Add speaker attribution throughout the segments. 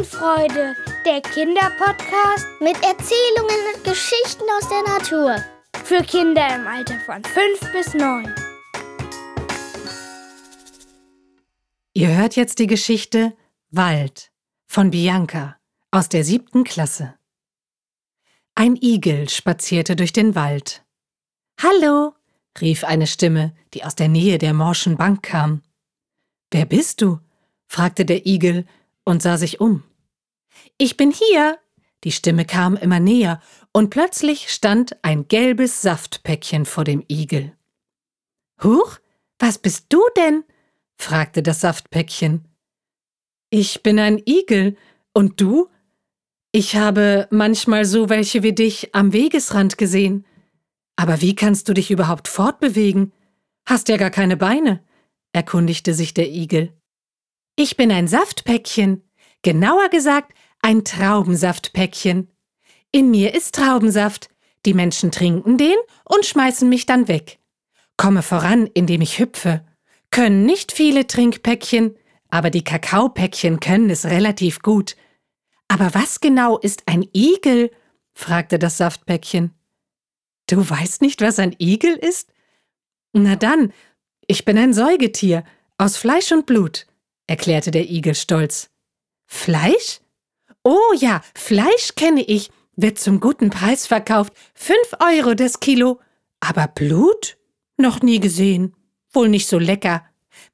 Speaker 1: Wiesenfreude, der Kinderpodcast
Speaker 2: mit Erzählungen und Geschichten aus der Natur.
Speaker 1: für Kinder im Alter von 5 bis 9.
Speaker 3: Ihr hört jetzt die Geschichte Wald von Bianca aus der siebten Klasse. Ein Igel spazierte durch den Wald. Hallo, rief eine Stimme, die aus der Nähe der morschen Bank kam. Wer bist du? fragte der Igel und sah sich um. Ich bin hier. Die Stimme kam immer näher, und plötzlich stand ein gelbes Saftpäckchen vor dem Igel. Huch, was bist du denn? fragte das Saftpäckchen. Ich bin ein Igel, und du? Ich habe manchmal so welche wie dich am Wegesrand gesehen. Aber wie kannst du dich überhaupt fortbewegen? Hast ja gar keine Beine, erkundigte sich der Igel. Ich bin ein Saftpäckchen, genauer gesagt ein Traubensaftpäckchen. In mir ist Traubensaft, die Menschen trinken den und schmeißen mich dann weg. Komme voran, indem ich hüpfe. Können nicht viele Trinkpäckchen, aber die Kakaopäckchen können es relativ gut. Aber was genau ist ein Igel? fragte das Saftpäckchen. Du weißt nicht, was ein Igel ist? Na dann, ich bin ein Säugetier aus Fleisch und Blut, erklärte der Igel stolz. Fleisch? Oh ja, Fleisch kenne ich, wird zum guten Preis verkauft, fünf Euro das Kilo. Aber Blut? Noch nie gesehen. Wohl nicht so lecker.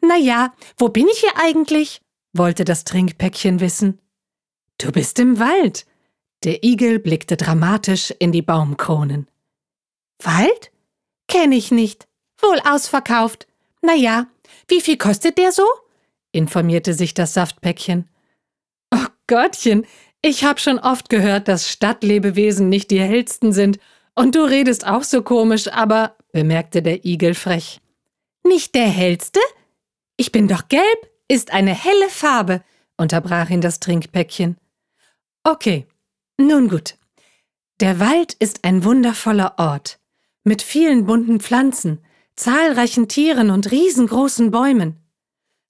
Speaker 3: Na ja, wo bin ich hier eigentlich? wollte das Trinkpäckchen wissen. Du bist im Wald. Der Igel blickte dramatisch in die Baumkronen. Wald? Kenn ich nicht. Wohl ausverkauft. Na ja, wie viel kostet der so? informierte sich das Saftpäckchen. Gottchen, ich hab schon oft gehört, dass Stadtlebewesen nicht die hellsten sind. Und du redest auch so komisch, aber, bemerkte der Igel frech. Nicht der hellste? Ich bin doch gelb, ist eine helle Farbe, unterbrach ihn das Trinkpäckchen. Okay, nun gut. Der Wald ist ein wundervoller Ort, mit vielen bunten Pflanzen, zahlreichen Tieren und riesengroßen Bäumen.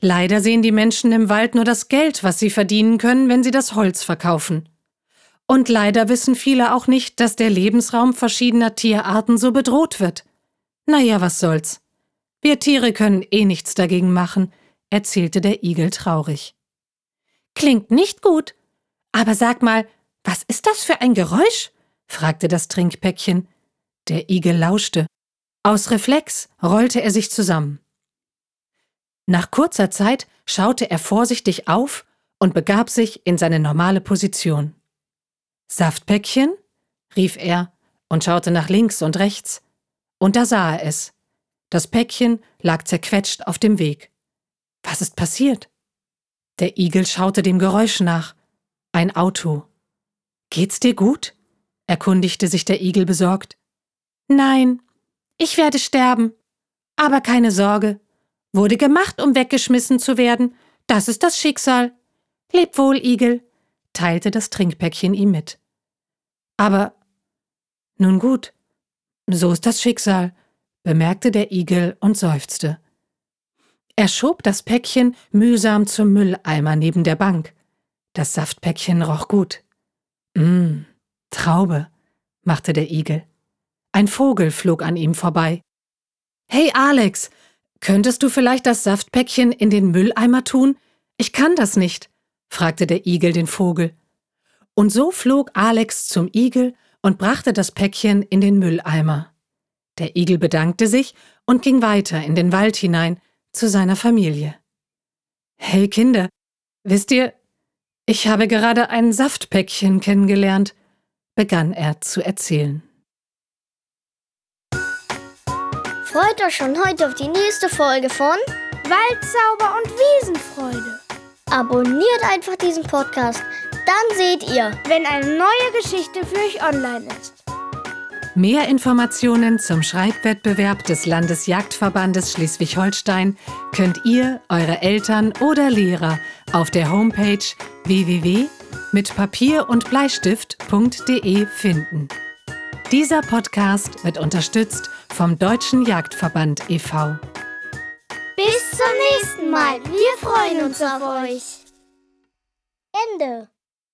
Speaker 3: Leider sehen die Menschen im Wald nur das Geld, was sie verdienen können, wenn sie das Holz verkaufen. Und leider wissen viele auch nicht, dass der Lebensraum verschiedener Tierarten so bedroht wird. Naja, was soll's. Wir Tiere können eh nichts dagegen machen, erzählte der Igel traurig. Klingt nicht gut. Aber sag mal, was ist das für ein Geräusch? fragte das Trinkpäckchen. Der Igel lauschte. Aus Reflex rollte er sich zusammen. Nach kurzer Zeit schaute er vorsichtig auf und begab sich in seine normale Position. Saftpäckchen? rief er und schaute nach links und rechts. Und da sah er es. Das Päckchen lag zerquetscht auf dem Weg. Was ist passiert? Der Igel schaute dem Geräusch nach. Ein Auto. Geht's dir gut? erkundigte sich der Igel besorgt. Nein, ich werde sterben. Aber keine Sorge. Wurde gemacht, um weggeschmissen zu werden. Das ist das Schicksal. Leb wohl, Igel, teilte das Trinkpäckchen ihm mit. Aber nun gut, so ist das Schicksal, bemerkte der Igel und seufzte. Er schob das Päckchen mühsam zum Mülleimer neben der Bank. Das Saftpäckchen roch gut. Mmm, Traube, machte der Igel. Ein Vogel flog an ihm vorbei. Hey Alex, könntest du vielleicht das Saftpäckchen in den Mülleimer tun? Ich kann das nicht, fragte der Igel den Vogel. Und so flog Alex zum Igel und brachte das Päckchen in den Mülleimer. Der Igel bedankte sich und ging weiter in den Wald hinein zu seiner Familie. Hey Kinder, wisst ihr, ich habe gerade ein Saftpäckchen kennengelernt, begann er zu erzählen.
Speaker 2: Freut euch schon heute auf die nächste Folge von
Speaker 1: Waldzauber und Wiesenfreude.
Speaker 2: Abonniert einfach diesen Podcast. Dann seht ihr.
Speaker 1: Wenn eine neue Geschichte für euch online ist.
Speaker 3: Mehr Informationen zum Schreibwettbewerb des Landesjagdverbandes Schleswig-Holstein könnt ihr, eure Eltern oder Lehrer auf der Homepage www.mitpapier und Bleistift.de finden. Dieser Podcast wird unterstützt vom Deutschen Jagdverband e.V.
Speaker 2: Bis zum nächsten Mal. Wir freuen uns auf euch. Ende.